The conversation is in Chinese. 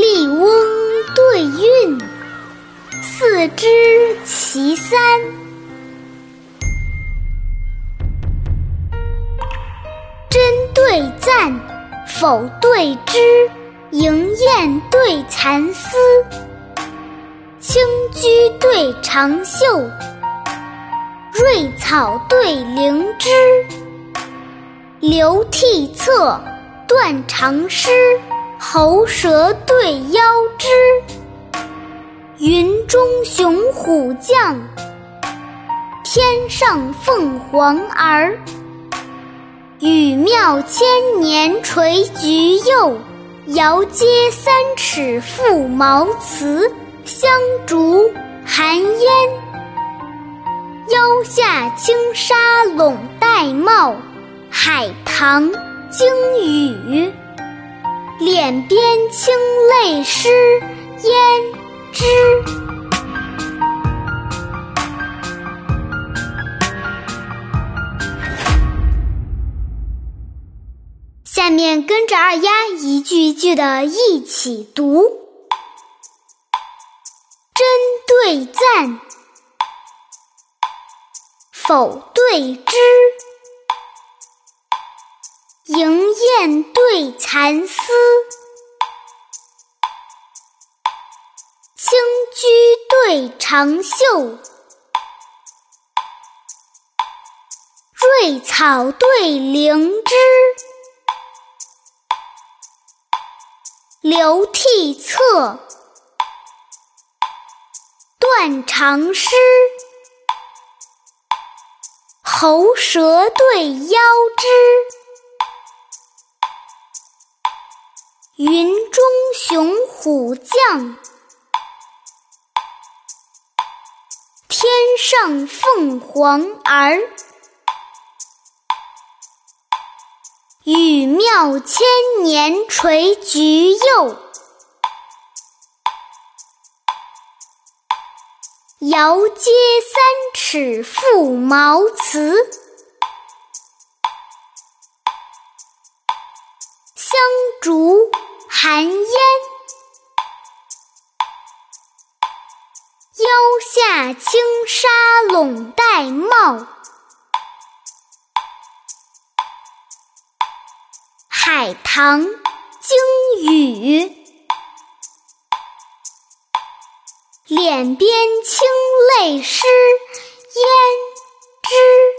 笠翁对韵，四之其三。真对赞，否对之，迎宴对蚕丝，青居对长袖，瑞草对灵芝，流涕侧，断肠诗。喉舌对腰肢。云中雄虎将，天上凤凰儿。语庙千年垂菊柚，遥接三尺覆茅茨。香烛寒烟，腰下轻纱笼玳瑁。海棠惊雨，脸边清泪湿胭脂。下面跟着二丫一句一句的一起读：真对赞，否对之。迎燕对蚕丝，青居对长袖，瑞草对灵芝，流涕侧，断肠诗，喉舌对腰肢。云中雄虎将，天上凤凰儿。语庙千年垂菊柚，遥接三尺覆茅茨。寒烟，腰下轻纱笼玳瑁。海棠惊雨，脸边清泪湿胭脂。